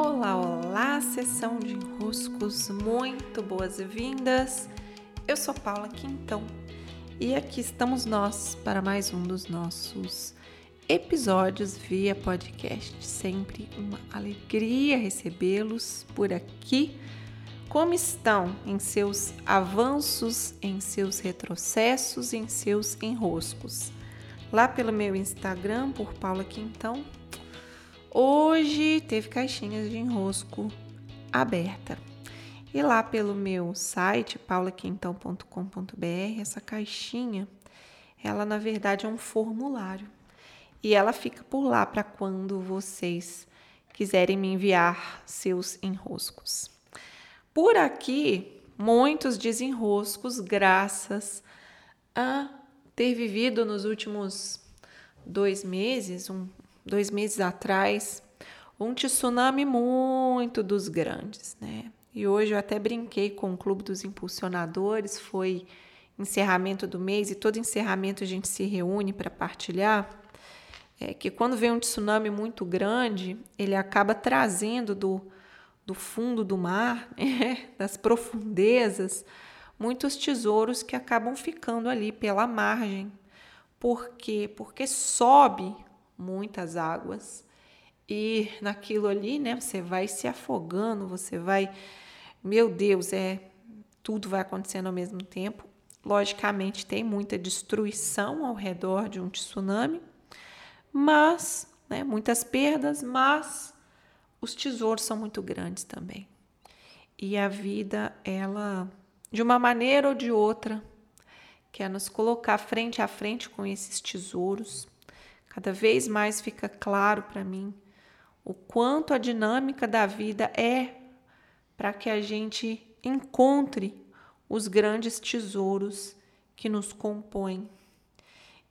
Olá, olá, sessão de enroscos, muito boas-vindas. Eu sou Paula Quintão e aqui estamos nós para mais um dos nossos episódios via podcast. Sempre uma alegria recebê-los por aqui. Como estão em seus avanços, em seus retrocessos, em seus enroscos? Lá pelo meu Instagram, por Paula Quintão, hoje teve caixinhas de enrosco aberta. E lá pelo meu site, paulaquintão.com.br, essa caixinha, ela na verdade é um formulário e ela fica por lá para quando vocês quiserem me enviar seus enroscos. Por aqui, muitos desenroscos, graças a ter vivido nos últimos dois meses, um, dois meses atrás, um tsunami muito dos grandes, né? E hoje eu até brinquei com o Clube dos Impulsionadores, foi encerramento do mês e todo encerramento a gente se reúne para partilhar é que quando vem um tsunami muito grande, ele acaba trazendo do, do fundo do mar, né, das profundezas, muitos tesouros que acabam ficando ali pela margem. Por quê? Porque sobe muitas águas e naquilo ali, né, você vai se afogando, você vai, meu Deus, é tudo vai acontecendo ao mesmo tempo. Logicamente tem muita destruição ao redor de um tsunami, mas, né, muitas perdas, mas os tesouros são muito grandes também. E a vida, ela, de uma maneira ou de outra, quer nos colocar frente a frente com esses tesouros. Cada vez mais fica claro para mim o quanto a dinâmica da vida é para que a gente encontre os grandes tesouros que nos compõem.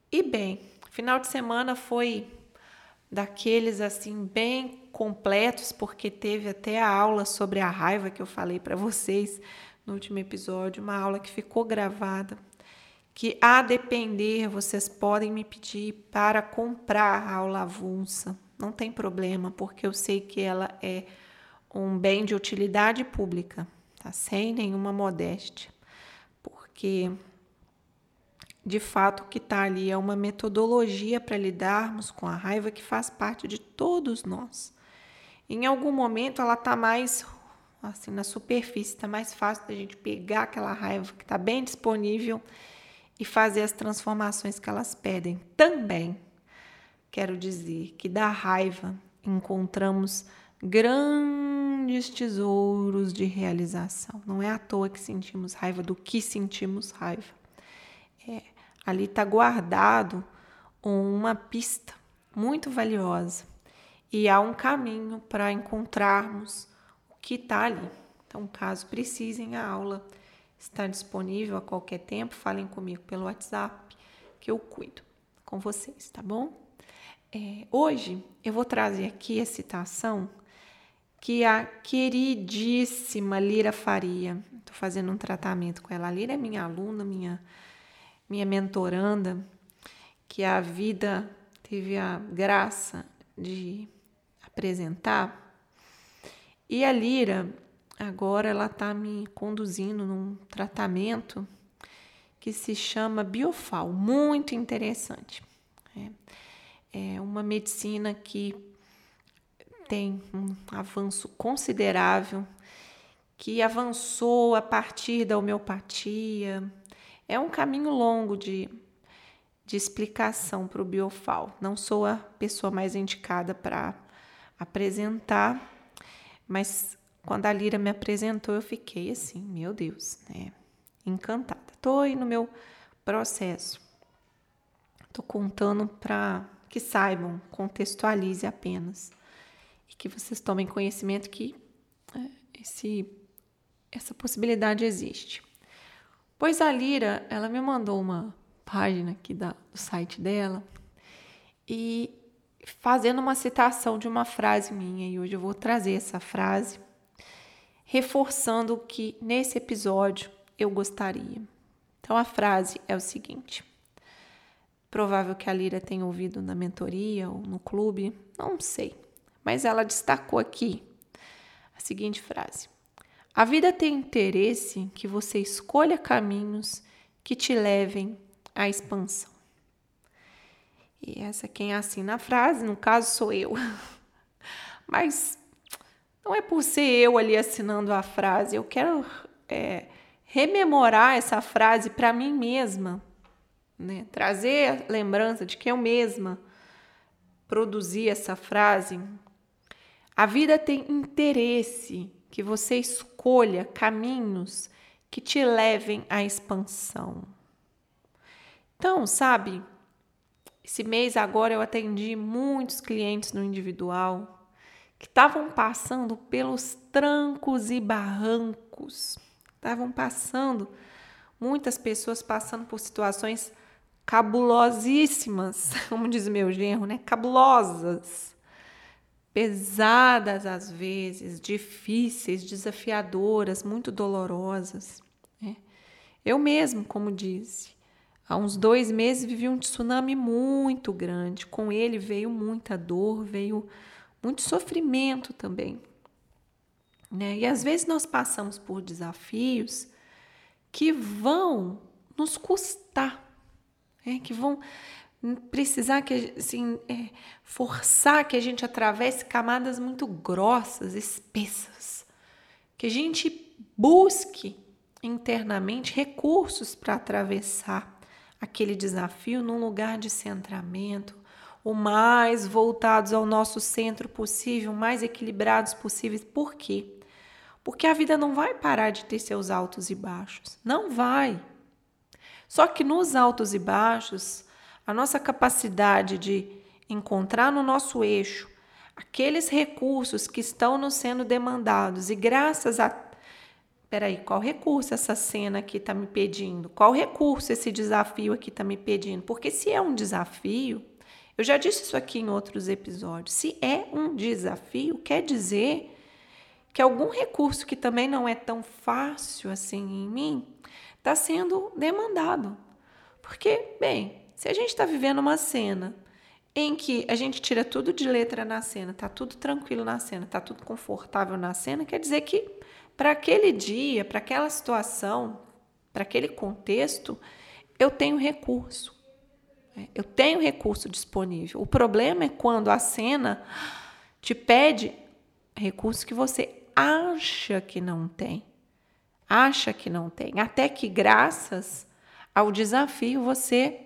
E bem, Final de semana foi daqueles assim bem completos, porque teve até a aula sobre a raiva que eu falei para vocês no último episódio, uma aula que ficou gravada, que a depender vocês podem me pedir para comprar a aula avulsa. Não tem problema, porque eu sei que ela é um bem de utilidade pública, tá? Sem nenhuma modéstia. Porque de fato, o que está ali é uma metodologia para lidarmos com a raiva que faz parte de todos nós. Em algum momento ela está mais assim na superfície, está mais fácil da gente pegar aquela raiva que está bem disponível e fazer as transformações que elas pedem. Também quero dizer que da raiva encontramos grandes tesouros de realização. Não é à toa que sentimos raiva do que sentimos raiva. É, ali está guardado uma pista muito valiosa e há um caminho para encontrarmos o que está ali. Então, caso precisem, a aula está disponível a qualquer tempo. Falem comigo pelo WhatsApp que eu cuido com vocês, tá bom? É, hoje eu vou trazer aqui a citação que a queridíssima Lira Faria, estou fazendo um tratamento com ela. A Lira é minha aluna, minha minha mentoranda, que a vida teve a graça de apresentar. E a Lira, agora ela está me conduzindo num tratamento que se chama Biofal, muito interessante. É, é uma medicina que tem um avanço considerável, que avançou a partir da homeopatia, é um caminho longo de, de explicação para o biofal. Não sou a pessoa mais indicada para apresentar, mas quando a Lira me apresentou, eu fiquei assim, meu Deus, né? Encantada. Estou aí no meu processo. Estou contando para que saibam, contextualize apenas. E que vocês tomem conhecimento que é, esse, essa possibilidade existe. Pois a Lira, ela me mandou uma página aqui da, do site dela e fazendo uma citação de uma frase minha, e hoje eu vou trazer essa frase, reforçando o que nesse episódio eu gostaria. Então a frase é o seguinte: provável que a Lira tenha ouvido na mentoria ou no clube, não sei, mas ela destacou aqui a seguinte frase: A vida tem interesse que você escolha caminhos que te levem à expansão. E essa quem assina a frase, no caso sou eu. Mas não é por ser eu ali assinando a frase, eu quero é, rememorar essa frase para mim mesma, né? trazer a lembrança de que eu mesma produzi essa frase. A vida tem interesse que você escolha caminhos que te levem à expansão. Então, sabe, esse mês agora eu atendi muitos clientes no individual que estavam passando pelos trancos e barrancos. Estavam passando, muitas pessoas passando por situações cabulosíssimas, como diz meu genro, né? Cabulosas, pesadas às vezes, difíceis, desafiadoras, muito dolorosas. Né? Eu mesmo, como disse, Há uns dois meses vivi um tsunami muito grande. Com ele veio muita dor, veio muito sofrimento também. Né? E às vezes nós passamos por desafios que vão nos custar, né? que vão precisar que assim, é, forçar que a gente atravesse camadas muito grossas, espessas, que a gente busque internamente recursos para atravessar aquele desafio num lugar de centramento, o mais voltados ao nosso centro possível, mais equilibrados possíveis. Por quê? Porque a vida não vai parar de ter seus altos e baixos. Não vai. Só que nos altos e baixos, a nossa capacidade de encontrar no nosso eixo aqueles recursos que estão nos sendo demandados e graças a Peraí, qual recurso essa cena aqui está me pedindo? Qual recurso esse desafio aqui está me pedindo? Porque se é um desafio, eu já disse isso aqui em outros episódios, se é um desafio, quer dizer que algum recurso que também não é tão fácil assim em mim está sendo demandado. Porque, bem, se a gente está vivendo uma cena em que a gente tira tudo de letra na cena, tá tudo tranquilo na cena, tá tudo confortável na cena, quer dizer que para aquele dia, para aquela situação, para aquele contexto, eu tenho recurso. É, eu tenho recurso disponível. O problema é quando a cena te pede recurso que você acha que não tem. Acha que não tem. Até que, graças ao desafio, você,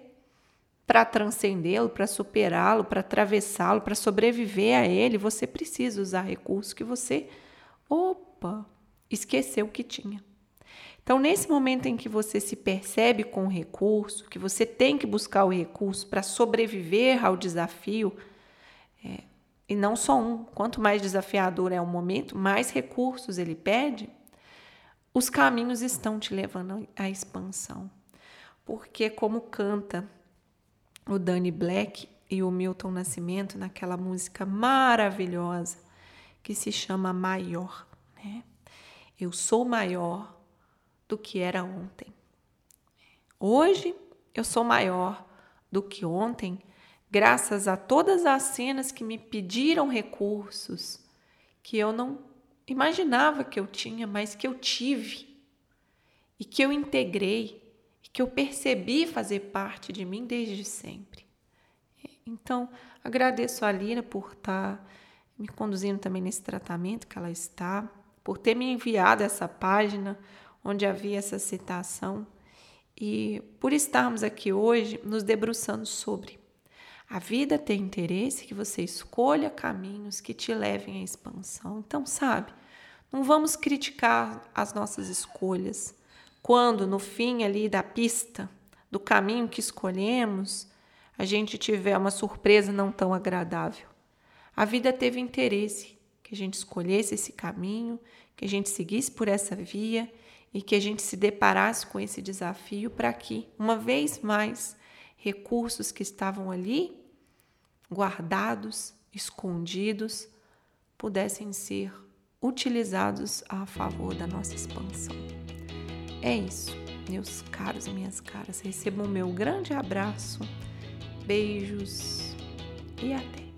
para transcendê-lo, para superá-lo, para atravessá-lo, para sobreviver a ele, você precisa usar recurso que você. Opa! esqueceu que tinha. Então, nesse momento em que você se percebe com o recurso, que você tem que buscar o recurso para sobreviver ao desafio, é, e não só um, quanto mais desafiador é o momento, mais recursos ele pede, os caminhos estão te levando à expansão. Porque, como canta o Danny Black e o Milton Nascimento naquela música maravilhosa que se chama Maior, né? Eu sou maior do que era ontem. Hoje eu sou maior do que ontem, graças a todas as cenas que me pediram recursos que eu não imaginava que eu tinha, mas que eu tive e que eu integrei e que eu percebi fazer parte de mim desde sempre. Então, agradeço a Lira por estar tá me conduzindo também nesse tratamento que ela está por ter me enviado essa página onde havia essa citação e por estarmos aqui hoje nos debruçando sobre. A vida tem interesse que você escolha caminhos que te levem à expansão. Então, sabe, não vamos criticar as nossas escolhas quando no fim ali da pista, do caminho que escolhemos, a gente tiver uma surpresa não tão agradável. A vida teve interesse que a gente escolhesse esse caminho, que a gente seguisse por essa via e que a gente se deparasse com esse desafio para que, uma vez mais, recursos que estavam ali, guardados, escondidos, pudessem ser utilizados a favor da nossa expansão. É isso, meus caros e minhas caras. Recebam o meu grande abraço, beijos e até!